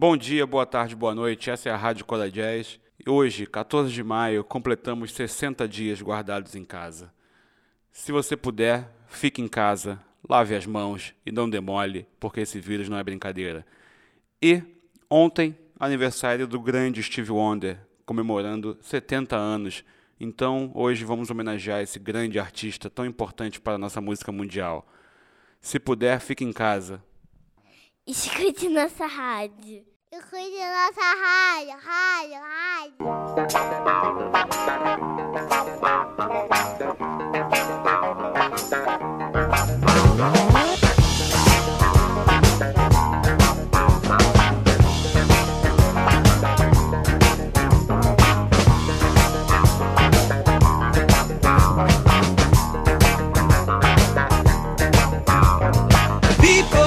Bom dia, boa tarde, boa noite. Essa é a Rádio Cola Jazz. Hoje, 14 de maio, completamos 60 dias guardados em casa. Se você puder, fique em casa, lave as mãos e não demole, porque esse vírus não é brincadeira. E ontem, aniversário do grande Steve Wonder, comemorando 70 anos. Então, hoje vamos homenagear esse grande artista tão importante para a nossa música mundial. Se puder, fique em casa. Escute nossa rádio. 你开心了，才嗨，你嗨，你嗨，你。people。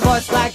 voice like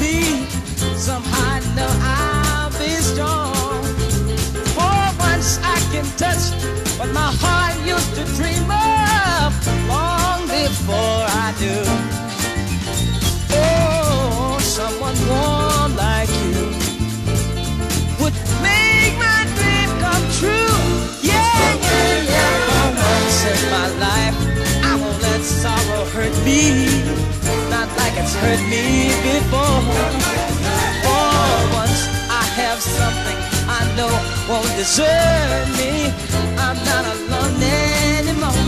me. Somehow I know I'll be strong. For once I can touch what my heart used to dream of long before I do. Oh, someone warm like you would make my dream come true. Yeah, yeah, yeah. For once in my life, I won't let sorrow hurt me that's hurt me before. For once I have something I know won't desert me. I'm not alone anymore.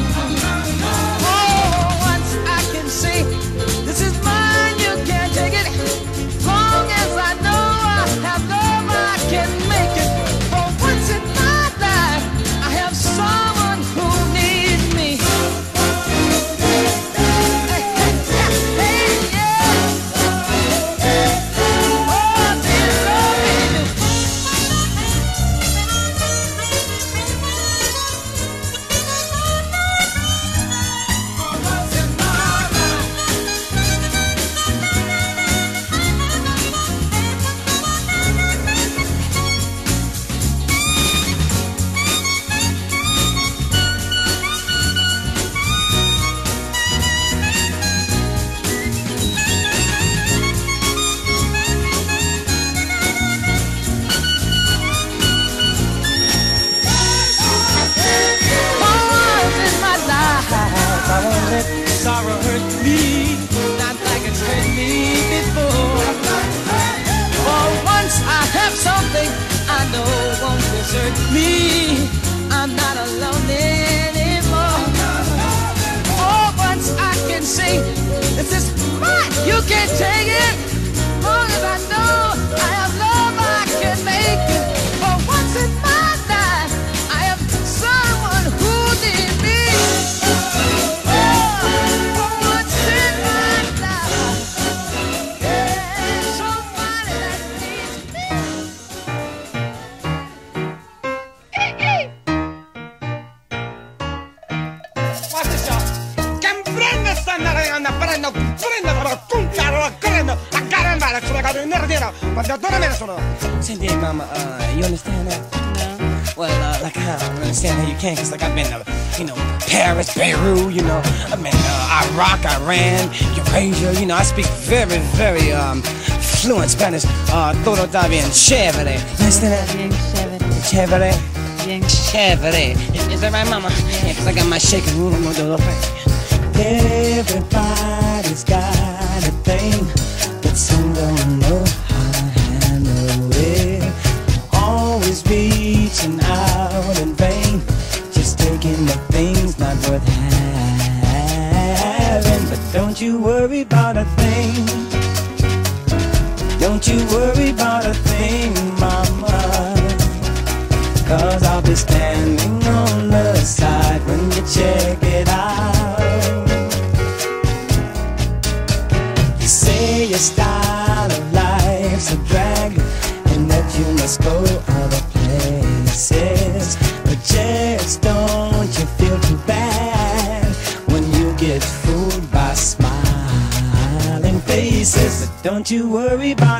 Can, cause like I've been to, you know, Paris, Beirut, you know, I've been uh, Iraq, Iran, Eurasia, you know, I speak very, very, um, fluent Spanish. Uh, todo está bien chévere. Understand that? Chévere. Chévere. Is, that right, mama? Yeah, cause I got my shaking room, do the. Everybody's got a thing, but some don't know how you worry about a thing, mama. Cause I'll be standing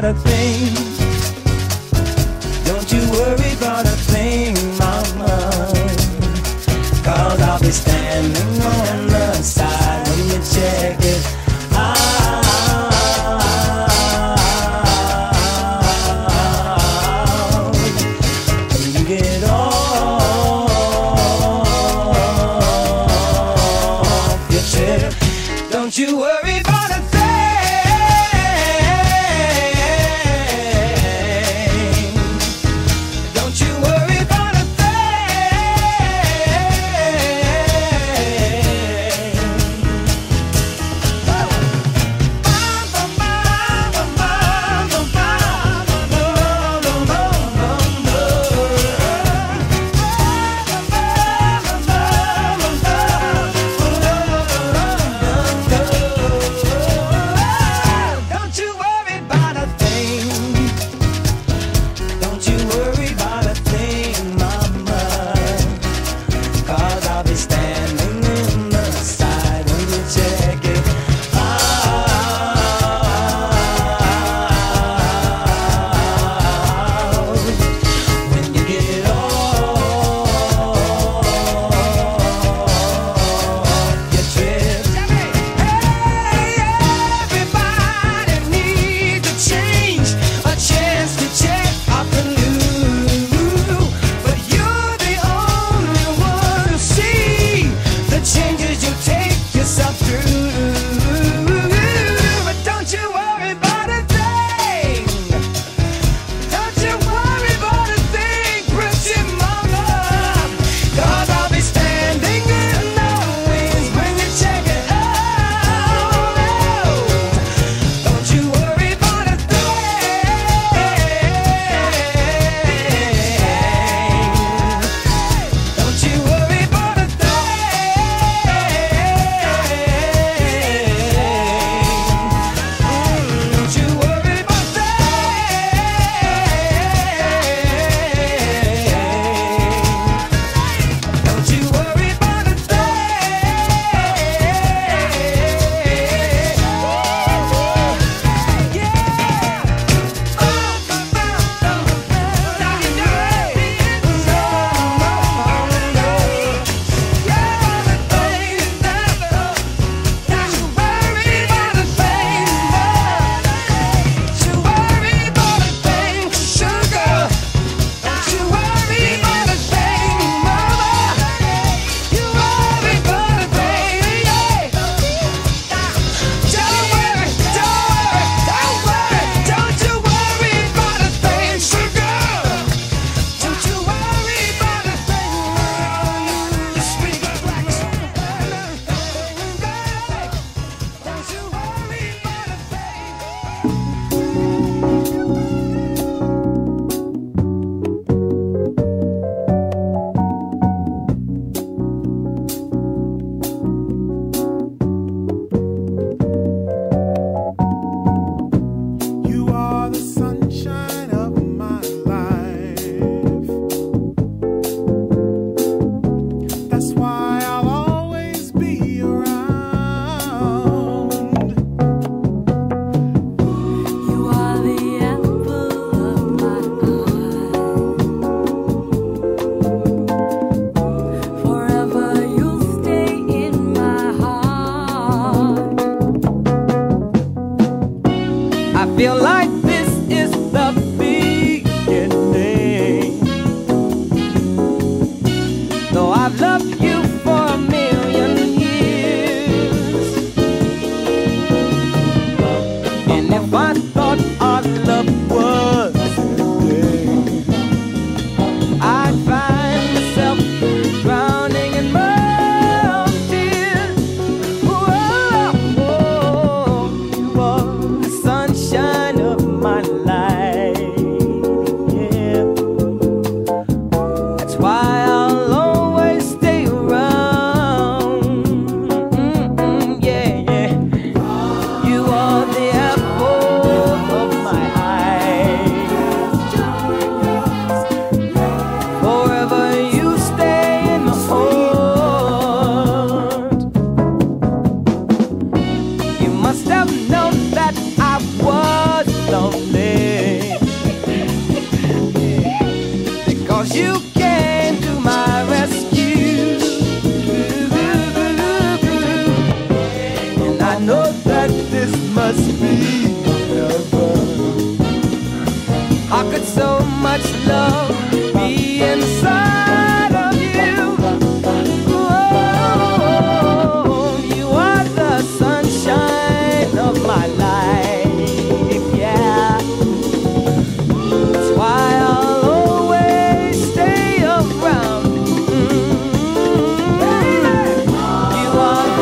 about a thing. Don't you worry about a thing, mama. Cause I'll be standing on the side when you check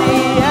Maria.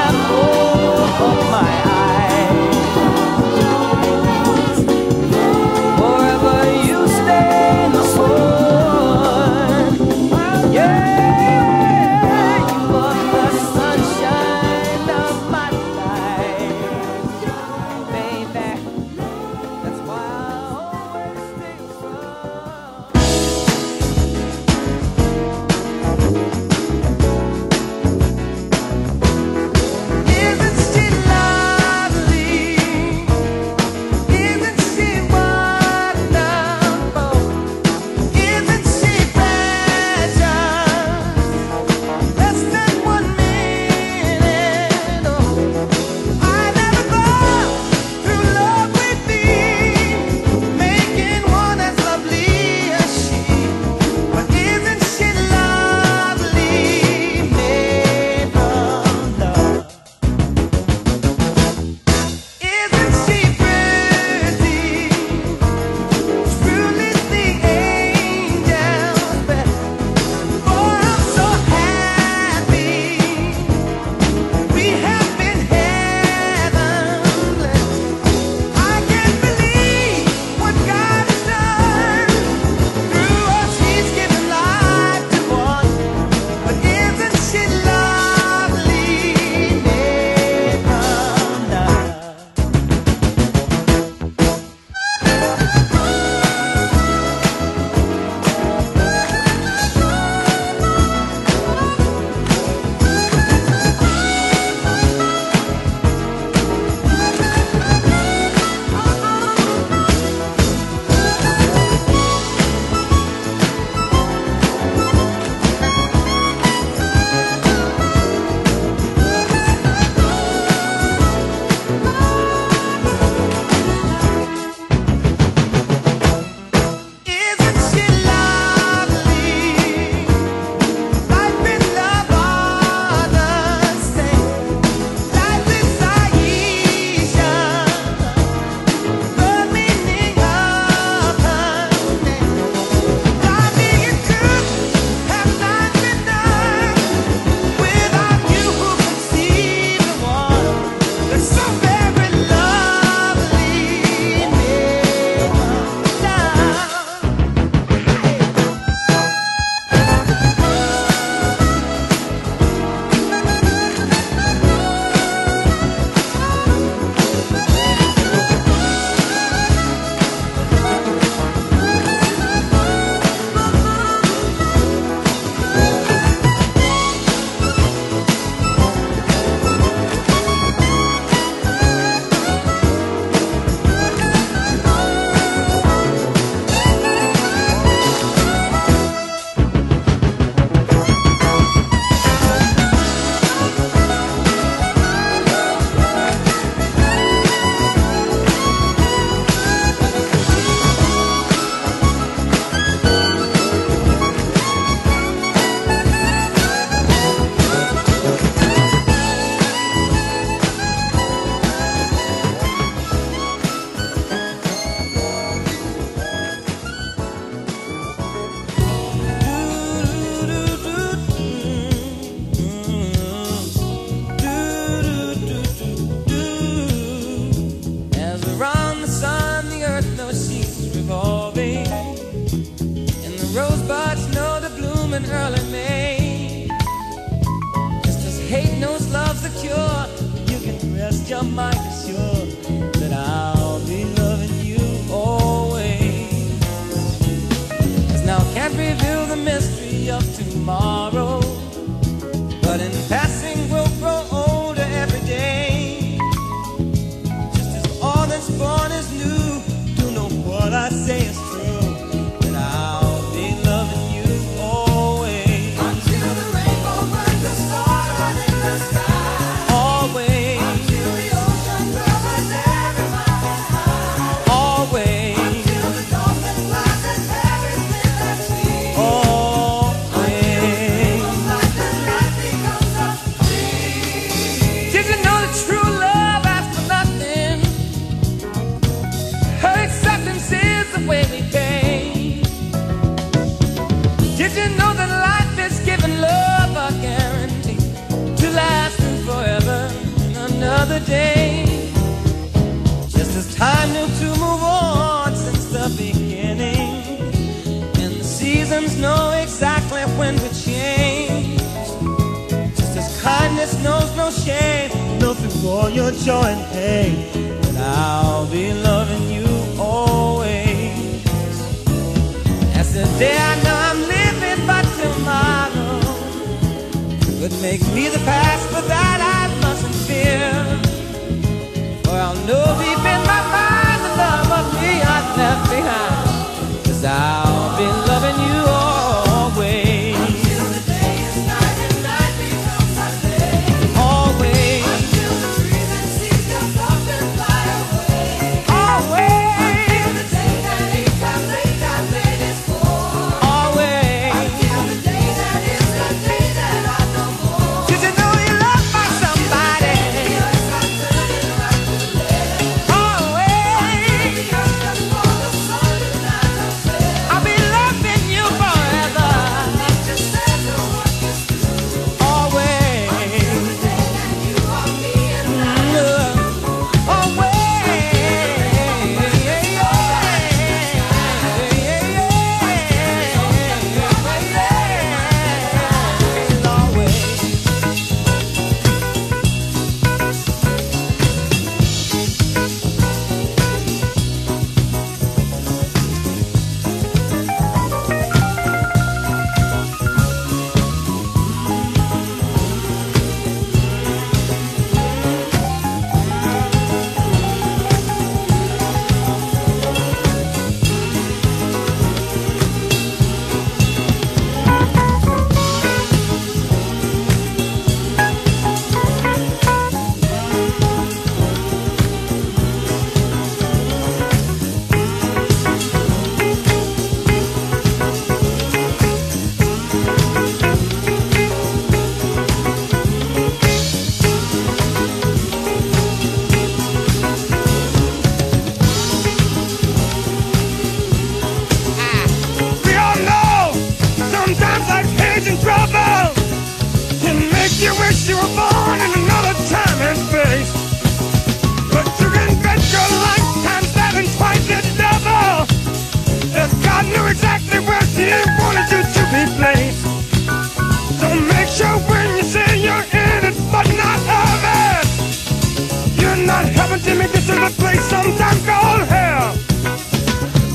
Listen to me, this is a place sometimes called hell.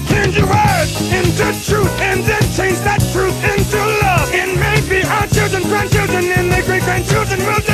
Change your words into truth and then change that truth into love. And maybe our children, grandchildren, and their great grandchildren will.